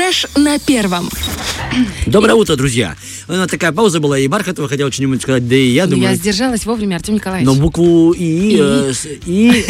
Фреш на первом. Доброе утро, друзья. У нас такая пауза была, и Бархатова хотел что-нибудь сказать, да и я думаю... Я сдержалась вовремя, Артем Николаевич. Но букву И, э, с- И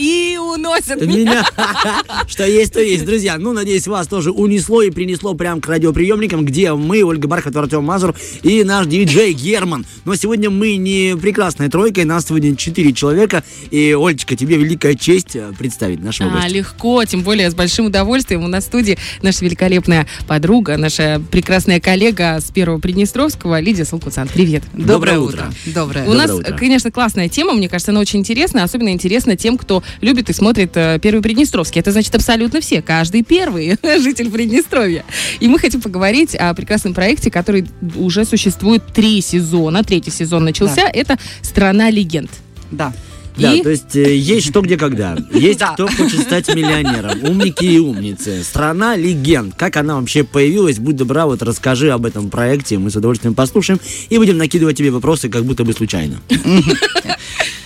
И уносят меня. что есть, то есть. Друзья, ну, надеюсь, вас тоже унесло и принесло прям к радиоприемникам, где мы, Ольга Бархатова, Артем Мазур и наш диджей Герман. Но сегодня мы не прекрасная тройка, нас сегодня четыре человека. И, Олечка, тебе великая честь э, представить нашего А, гостя. легко, тем более с большим удовольствием. У нас в студии наша великолепная подруга, наша прекрасная коллега с Первого Приднестровского, Лидия Салкуцан. Привет. Доброе утро. Доброе. У нас, утро. конечно, классная тема, мне кажется, она очень интересная, особенно интересна тем, кто любит и смотрит э, Первый Приднестровский. Это значит абсолютно все, каждый первый житель Приднестровья. И мы хотим поговорить о прекрасном проекте, который уже существует три сезона. Третий сезон начался. Это «Страна легенд». Да. Да, И- то есть э, есть что где когда. Есть Да. кто хочет стать миллионером. Умники и умницы. Страна легенд. Как она вообще появилась? Будь добра, вот расскажи об этом проекте. Мы с удовольствием послушаем. И будем накидывать тебе вопросы, как будто бы случайно.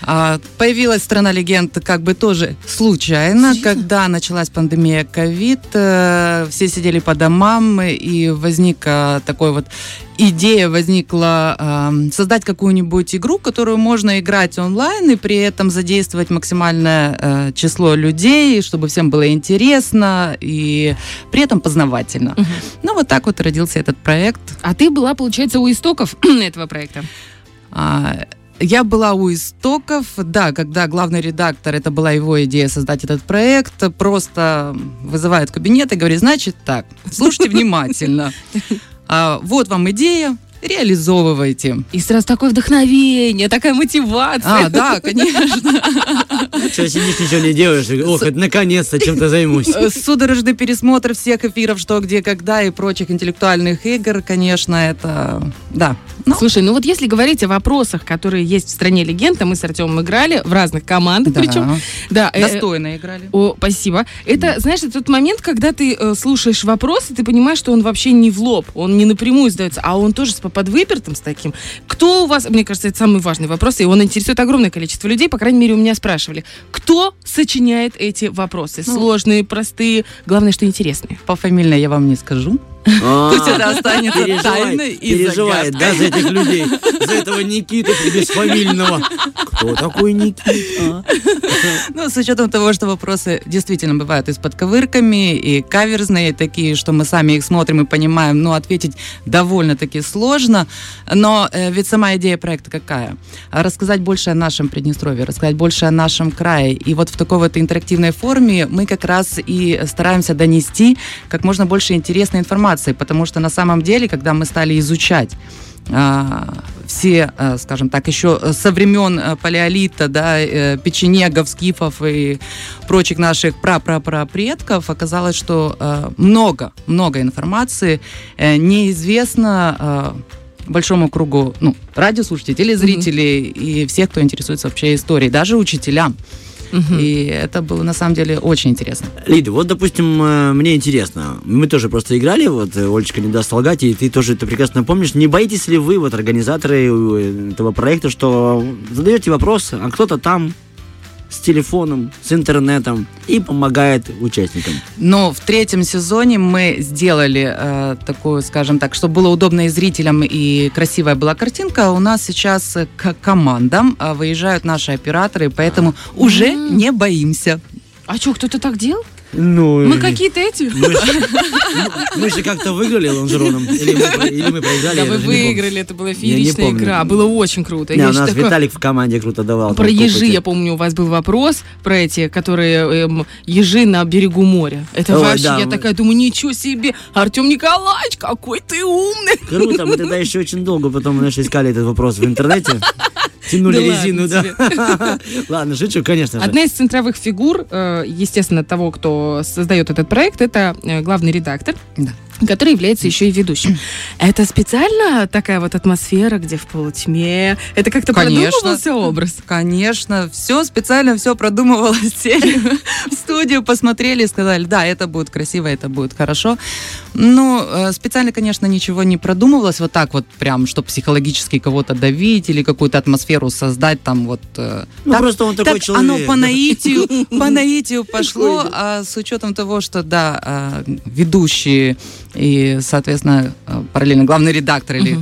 А, появилась страна легенд как бы тоже случайно, когда началась пандемия ковид, э, все сидели по домам и возникла такой вот идея возникла э, создать какую-нибудь игру, которую можно играть онлайн и при этом задействовать максимальное э, число людей, чтобы всем было интересно и при этом познавательно. Мгм. Ну вот так вот родился этот проект. А ты была, получается, у истоков этого проекта. А, Я была у истоков, да, когда главный редактор, это была его идея создать этот проект, просто вызывает кабинет и говорит, значит так, слушайте внимательно. А, Вот вам идея, реализовывайте. И сразу такое вдохновение, такая мотивация. А, да, конечно. Что сидишь, ничего не делаешь? Ох, это наконец-то чем-то займусь. Судорожный пересмотр всех эфиров «Что, где, когда» и прочих интеллектуальных игр, конечно, это... Да. Ну, Слушай, ну вот если говорить о вопросах, которые есть в стране легенд, а мы с Артемом играли в разных командах, да. причем. Да, э, Достойно играли. О, спасибо. Это, знаешь, это тот момент, когда ты э, слушаешь вопрос, и ты понимаешь, что он вообще не в лоб, он не напрямую задается, а он тоже с подвыпертым с таким. Кто у вас, мне кажется, это самый важный вопрос, и он интересует огромное количество людей, по крайней мере, у меня спрашивали, кто сочиняет эти вопросы? Ну. Сложные, простые, главное, что интересные. Пофамильно я вам не скажу. А, Пусть это останется тайной и переживает, да, за этих людей. За этого Никиту бесфамильного. Кто такой Никита? Ну, с учетом того, что вопросы действительно бывают и с подковырками, и каверзные такие, что мы сами их смотрим и понимаем, ну, ответить довольно-таки сложно. Но э, ведь сама идея проекта какая? А Рассказать больше о нашем Приднестровье, рассказать больше о нашем крае. И вот в такой вот интерактивной форме мы как раз и стараемся донести как можно больше интересной информации, потому что на самом деле, когда мы стали изучать а, все, а, скажем так, еще со времен а, палеолита, да, э, печенегов, скифов и прочих наших пра-пра-пра-предков, оказалось, что а, много, много информации э, неизвестно большому кругу ну, радиослушателей, телезрителей и всех, кто интересуется вообще историей, даже учителям. Мгм. И это было на самом деле очень интересно. Лида, вот, допустим, э, мне интересно, мы тоже просто играли, вот, э, Олечка не даст солгать, и ты тоже это прекрасно помнишь. Не боитесь ли вы, вот, организаторы э, этого проекта, что задаете вопрос, а кто-то там с телефоном, с интернетом и помогает участникам? Но в третьем сезоне мы сделали э, такую, скажем так, чтобы было удобно и зрителям, и красивая была картинка. У нас сейчас к командам э, выезжают наши операторы, поэтому уже М. не боимся. А что, кто-то так делал? Ну, Мы какие-то эти? Мы же, мы же как-то выиграли лонжероном, или мы, или мы проиграли, Да, вы помню. выиграли, это была фееричная игра, было очень круто. Не, Я у нас такое- Виталик в команде круто давал. Про ежи, я помню, у вас был вопрос про эти, которые эм, ежи на берегу моря. Это Ой, вообще, да, я мы- такая думаю, ничего себе, Артем Николаевич, какой ты умный. Круто, мы тогда еще очень долго потом знаешь, искали этот вопрос в интернете. Тянули Да резину, ладно да. Ладно, шучу, конечно же. Одна из центровых фигур, э, естественно, того, кто создает этот проект, это э, главный редактор. Да. Который является еще и ведущим. Это специально такая вот атмосфера, где в полутьме? Это как-то Конечно. продумывался образ? Конечно, все специально, все продумывалось. Сели в студию, посмотрели, сказали, да, это будет красиво, это будет хорошо. Ну, э, специально, конечно, ничего не продумывалось вот так вот прям, чтобы психологически кого-то давить или какую-то атмосферу создать там вот. э, Ну, так- просто он такой так человек. Оно по наитию, по наитию пошло, а с учетом того, что, да, а, ведущие и, соответственно, а, параллельно главный редактор или,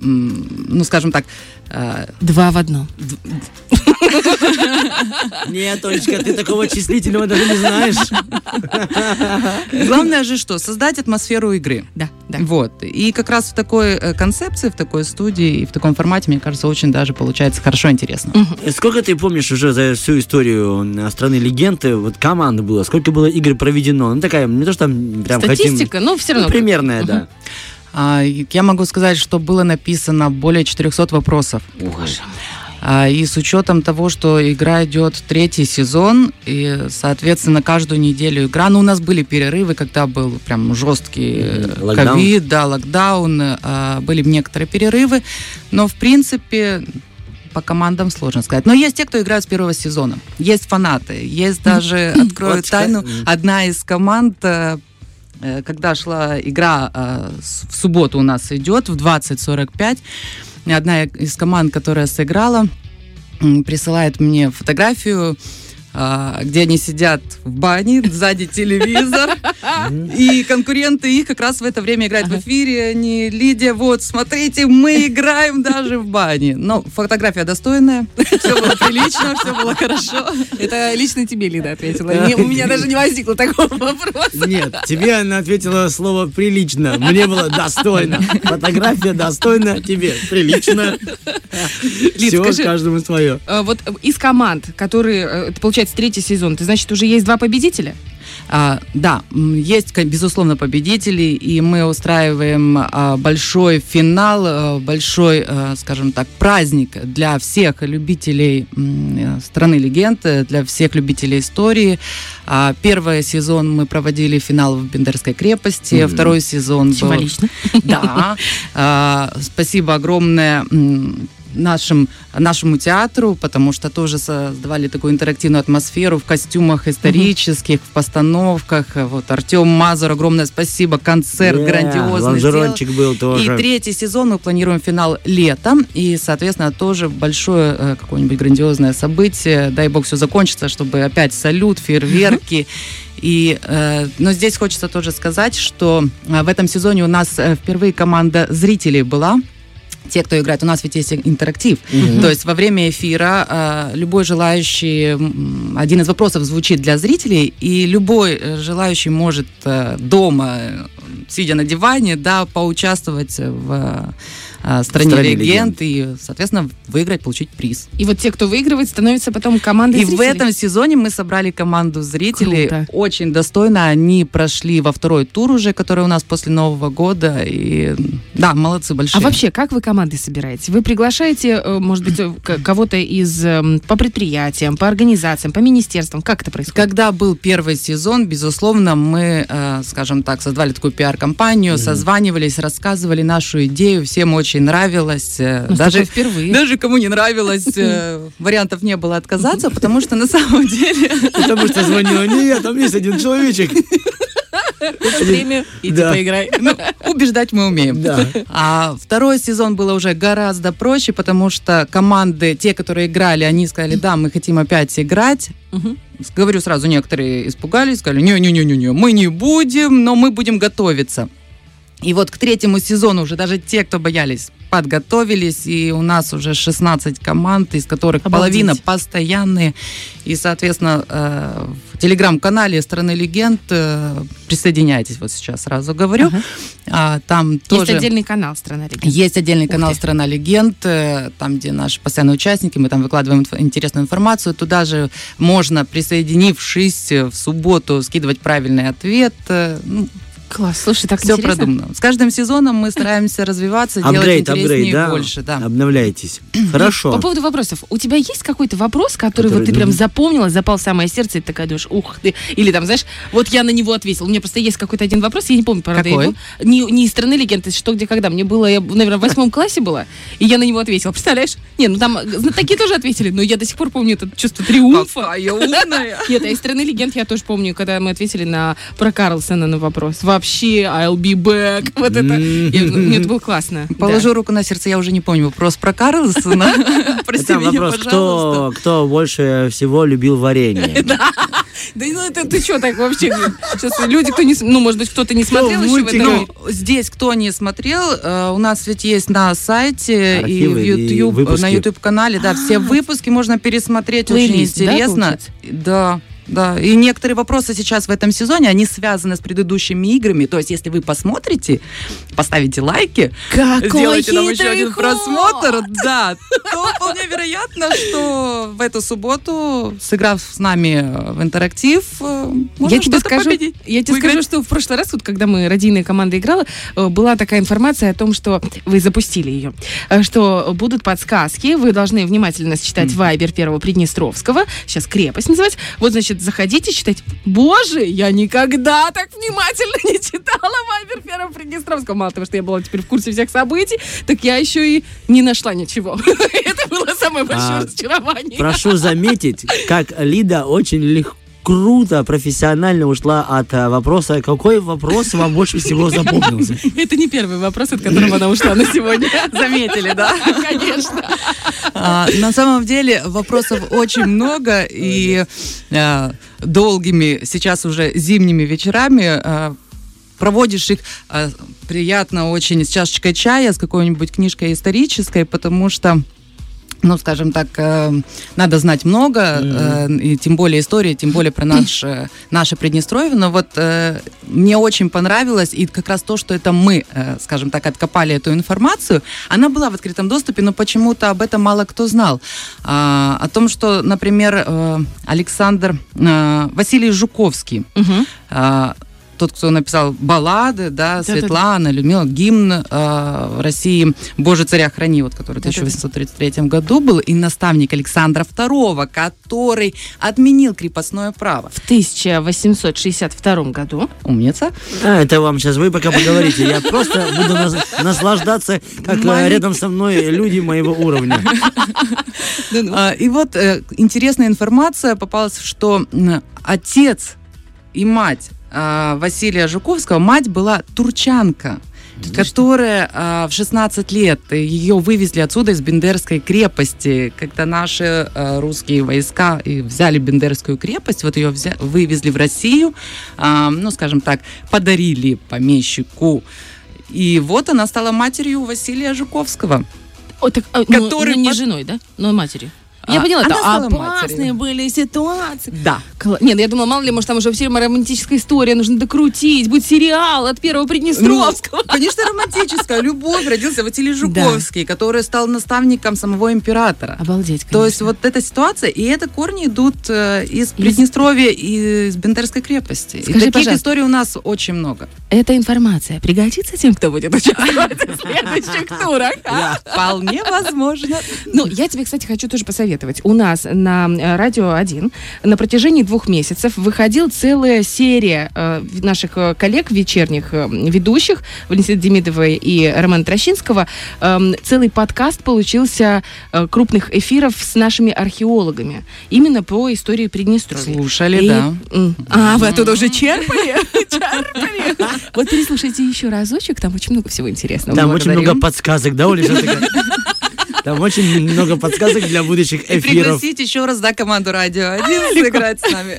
м, ну, скажем так, Два в одном. Нет, Олечка, ты такого числительного даже не знаешь. главное же что? Создать атмосферу игры. Да, да. Вот. И как раз в такой э, концепции, в такой студии и в таком формате, мне кажется, очень даже получается хорошо интересно. Сколько ты помнишь уже за всю историю э, страны легенды, вот команд было, сколько было игр проведено? Ну, такая, не то, что там прям хотим... Статистика, ну, все Ну, равно. примерная, да. А, я могу сказать, что было написано более 400 вопросов. Боже А, И с учетом того, что игра идет третий сезон, и, соответственно, каждую неделю игра. Ну, у нас были перерывы, когда был прям жесткий э, ковид, да, локдаун, а, были некоторые перерывы, но, в принципе, по командам сложно сказать. Но есть те, кто играет с первого сезона. Есть фанаты. Есть даже, открою тайну, одна из команд э, когда шла игра э, в субботу у нас идет в 20.45, одна из команд, которая сыграла, присылает мне фотографию, где они сидят в бане, сзади телевизор, и конкуренты их как раз в это время играют в эфире. Они, Лидия, вот, смотрите, мы играем даже в бане. Но фотография достойная, все было прилично, все было хорошо. Это лично тебе Лида ответила. У меня даже не возникло такого вопроса. Нет, тебе она ответила слово «прилично». Мне было «достойно». Фотография достойна, тебе «прилично». Все, каждому свое. Э, Вот из команд, которые, э, получается третий сезон, ты значит уже есть два победителя? А, да, есть, безусловно, победители, и мы устраиваем а, большой финал, а, большой, а, скажем так, праздник для всех любителей м, э, страны легенд, э, для всех любителей истории. А, Первый сезон мы проводили финал в Бендерской крепости, Мгм. второй сезон был Символично. да. А, Спасибо огромное м, нашим, нашему театру, потому что тоже создавали такую интерактивную атмосферу в костюмах исторических, в постановках. Вот Артем Мазур, огромное спасибо. Концерт Да, грандиозный. Лонжерончик был И тоже. третий сезон мы планируем финал летом. И, соответственно, тоже большое э, какое-нибудь грандиозное событие. Дай бог все закончится, чтобы опять салют, фейерверки. И, э, но здесь хочется тоже сказать, что э, в этом сезоне у нас э, впервые команда зрителей была. Те, кто играет, у нас ведь есть интерактив. Мгм. То есть во время эфира э, любой желающий, один из вопросов звучит для зрителей, и любой э, желающий может э, дома, э, сидя на диване, да, поучаствовать в э, стране, «Стране легенд и, соответственно, выиграть, получить приз. И вот те, кто выигрывает, становятся потом командой И в зрителей. этом сезоне мы собрали команду зрителей. Круто. Очень достойно. Они прошли во второй тур уже, который у нас после Нового года. И да, молодцы большие. А вообще, как вы команды собираете? Вы приглашаете, э, может быть, э, кого-то из эм, по предприятиям, по организациям, по министерствам? Как это происходит? Когда был первый сезон, безусловно, мы, э, скажем так, создавали такую пиар-компанию, созванивались, рассказывали нашу идею, всем очень нравилось. э, Ну, даже, впервые. даже кому не нравилось, э, вариантов не было отказаться, потому что на самом деле... Потому что звонила не я, там есть один человечек. Время, иди Да. поиграй. Ну, убеждать мы умеем. Да. А второй сезон было уже гораздо проще, потому что команды, те, которые играли, они сказали, да, мы хотим опять играть. Мгм. Говорю сразу, некоторые испугались, сказали, не-не-не-не, мы не будем, но мы будем готовиться. И вот к третьему сезону уже даже те, кто боялись, подготовились, и у нас уже 16 команд, из которых Обалдеть. половина постоянные. И, соответственно, э, в телеграм-канале «Страны легенд» э, присоединяйтесь, вот сейчас сразу говорю. Ага. А, там Есть тоже... отдельный канал «Страна легенд». Есть отдельный Ух канал ты. «Страна легенд», э, там, где наши постоянные участники, мы там выкладываем инф- интересную информацию. Туда же можно, присоединившись в субботу, скидывать правильный ответ. Ну, Класс, слушай, так Все интересно. продумано. С каждым сезоном мы стараемся развиваться, делать Апгрейд, интереснее апгрейд, и да? больше. Да. Обновляйтесь. Хорошо. По поводу вопросов. У тебя есть какой-то вопрос, который, вот Который, ты прям ну, запомнила, запал в самое сердце, и ты такая думаешь, ух ты. Или там, знаешь, вот я на него ответил. У меня просто есть какой-то один вопрос, я не помню, правда, Какой? его. Не, не из страны легенд, из что, где, когда. Мне было, я, наверное, в восьмом классе была, и я на него ответила. Представляешь? Не, ну там э, такие тоже ответили, но я до сих пор помню это чувство триумфа. Какая умная. Нет, а из страны легенд я тоже помню, когда мы ответили на про Карлсона на вопрос. Вообще, I'll be back. Вот это. Я- Мне это было классно. Да. Положу руку на сердце, я уже не помню вопрос про Карлсона. Прости Это меня, вопрос, пожалуйста. кто, кто больше всего любил варенье? Да ну это ты что так вообще? Сейчас люди, кто не, ну может быть кто-то не смотрел еще в этом. Ну, здесь кто не смотрел, э, у нас ведь есть на сайте и Архивы в и YouTube, выпуски. на YouTube канале, да, все выпуски можно пересмотреть, очень интересно. Да. Да, и некоторые вопросы сейчас в этом сезоне, они связаны с предыдущими играми. То есть, если вы посмотрите, поставите лайки, Какой сделайте нам еще один ход! просмотр, да, то вполне вероятно, что в эту субботу, сыграв с нами э, в интерактив, э, можно Я тебе скажу, победить. я тебе Выиграть. скажу, что в прошлый раз, вот, когда мы родийная команда играла, э, была такая информация о том, что вы запустили ее, что будут подсказки, вы должны внимательно считать Вайбер первого Приднестровского, сейчас крепость называется. Вот, значит, заходите читать. Боже, я никогда так внимательно не читала Вайбер первого Приднестровского. Мало того, что я была теперь в курсе всех событий, так я еще и не нашла ничего. Это было самое большое А, разочарование. Прошу заметить, как Лида очень легко круто, профессионально ушла от э, вопроса, какой вопрос вам больше всего запомнился? Это не первый вопрос, от которого она ушла на сегодня. Заметили, да? Конечно. А, на самом деле вопросов очень много, и а, долгими, сейчас уже зимними вечерами а, проводишь их приятно очень с чашечкой чая, с какой-нибудь книжкой исторической, потому что ну, скажем так, э, надо знать много, э, и тем более истории, тем более про наш, э, наше Приднестровье. Но вот мне очень понравилось, и как раз то, что это мы, скажем так, откопали эту информацию, она была в открытом доступе, но почему-то об этом мало кто знал. А, о том, что, например, Александр Василий Жуковский, Мгм. Тот, кто написал баллады, да, Да-да-да. Светлана, Людмила, гимн э, России «Боже, царя храни», вот, который в Да-да-да. 1833 году был, и наставник Александра II, который отменил крепостное право. В 1862 году. Умница. А, это вам сейчас вы пока поговорите. Я просто буду нас- наслаждаться, как э, рядом со мной люди моего уровня. А, И вот э, интересная информация попалась, что отец и мать Василия Жуковского, мать была турчанка, которая а, в 16 лет ее вывезли отсюда из Бендерской крепости, когда наши а, русские войска и взяли Бендерскую крепость, вот ее взя- вывезли в Россию, а, ну, скажем так, подарили помещику. И вот она стала матерью Василия Жуковского. О, так, а, ну, Который ну, не под- женой, да? Но матерью. Я А, поняла, она это опасные матерью. были ситуации. Да. Кла- Нет, ну я думала, мало ли, может, там уже все романтическая история, нужно докрутить, будет сериал от первого Приднестровского. Ну, конечно, романтическая любовь. Родился Василий Жуковский, который стал наставником самого императора. Обалдеть, То есть вот эта ситуация, и это корни идут э, из Приднестровья и из Бендерской крепости. Скажи, и таких пожалуйста. историй у нас очень много. Эта информация пригодится тем, кто будет участвовать в следующих турах. а? Вполне возможно. Ну, я тебе, кстати, хочу тоже посоветовать. У нас на э, Радио 1 на протяжении двух месяцев выходила целая серия э, наших э, коллег вечерних э, ведущих, Валентины Демидовой и Романа Трощинского. Эм, целый подкаст получился э, крупных эфиров с нашими археологами. Именно по истории Приднестровья. Слушали, И- да. А, вы оттуда уже черпали? Черпали? Вот переслушайте еще разочек, там очень много всего интересного. Там очень много подсказок, да, Оля? Там очень много подсказок для будущих И эфиров. пригласить еще раз, да, команду Радио 1 сыграть с нами.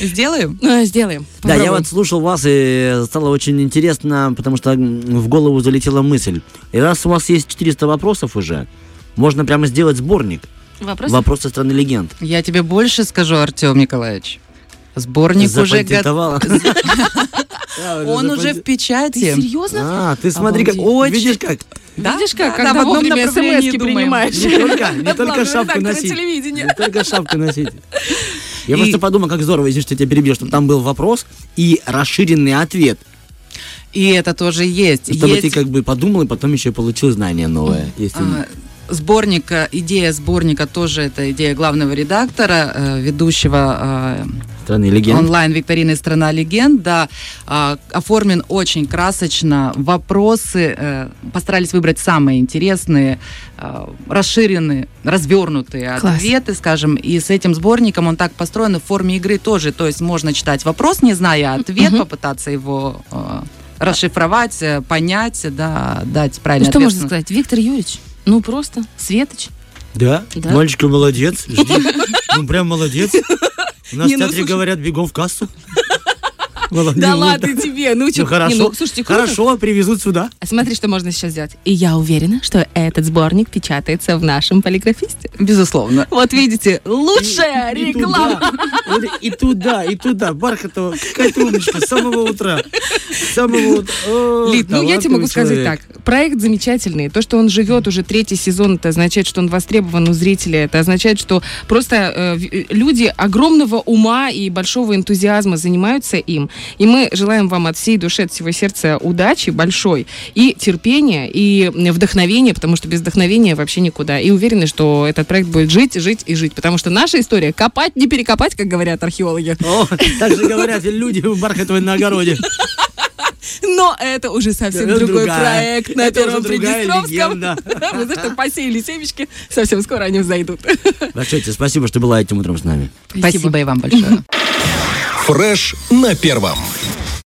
Сделаем? А, Сделаем. Да, я вот слушал вас, и стало очень интересно, потому что в голову залетела мысль. И раз у вас есть 400 вопросов уже, можно прямо сделать сборник. Вопрос? Вопросы страны легенд. Я тебе больше скажу, Артем Николаевич. Сборник уже готов. Запатентовала. Он уже в Ты печати. серьезно? А, ты смотри, как... Обалдеть. Видишь как? Да? Видишь, как, Да, когда да, в одном вовремя направлении принимаешь. Не только, не только шапку носить. Не только шапку носить. Я И- просто подумал, как здорово, извини, что я тебя перебил, чтобы там был вопрос и расширенный ответ. И это тоже есть. Чтобы есть... ты как бы подумал и потом еще получил знание новое. Если... А, сборник, идея сборника тоже это идея главного редактора, э, ведущего э, Страны легенд. онлайн-викторины «Страна легенд», да, а, оформлен очень красочно, вопросы э, постарались выбрать самые интересные, э, расширенные, развернутые Класс. ответы, скажем, и с этим сборником он так построен в форме игры тоже, то есть можно читать вопрос, не зная ответ, Мгм. попытаться его э, расшифровать, э, понять, да, дать Ну, правильный что ответ. можно сказать? Виктор Юрьевич, ну просто, Светоч. Да? Да. Мальчика молодец. Жди. Ну прям молодец. У нас Не, в ну, театре слушай. говорят бегом в кассу. Да ладно тебе, ну чё, Ну хорошо. ну, слушайте. Хорошо, привезут сюда. А смотри, что можно сейчас сделать. И я уверена, что этот сборник печатается в нашем полиграфисте. Безусловно. Вот видите, лучшая реклама. И туда, и туда. Бархатова, какая ты умничка, с самого утра. С самого утра. Лид, ну я тебе могу сказать так. Проект замечательный. То, что он живет уже третий сезон, это означает, что он востребован у зрителей. Это означает, что просто э, э, люди огромного ума и большого энтузиазма занимаются им. И мы желаем вам от всей души, от всего сердца удачи большой и терпения, и вдохновения, потому что без вдохновения вообще никуда. И уверены, что этот проект будет жить, жить и жить. Потому что наша история копать, не перекопать, как говорят археологи. О, так же говорят люди в Бархатовой на огороде. Но это уже совсем Это другой другая. проект на Это Первом Приднестровском. Мы за что посеяли семечки, совсем скоро они взойдут. Большое тебе спасибо, что была этим утром с нами. Спасибо и вам большое. Фреш на первом.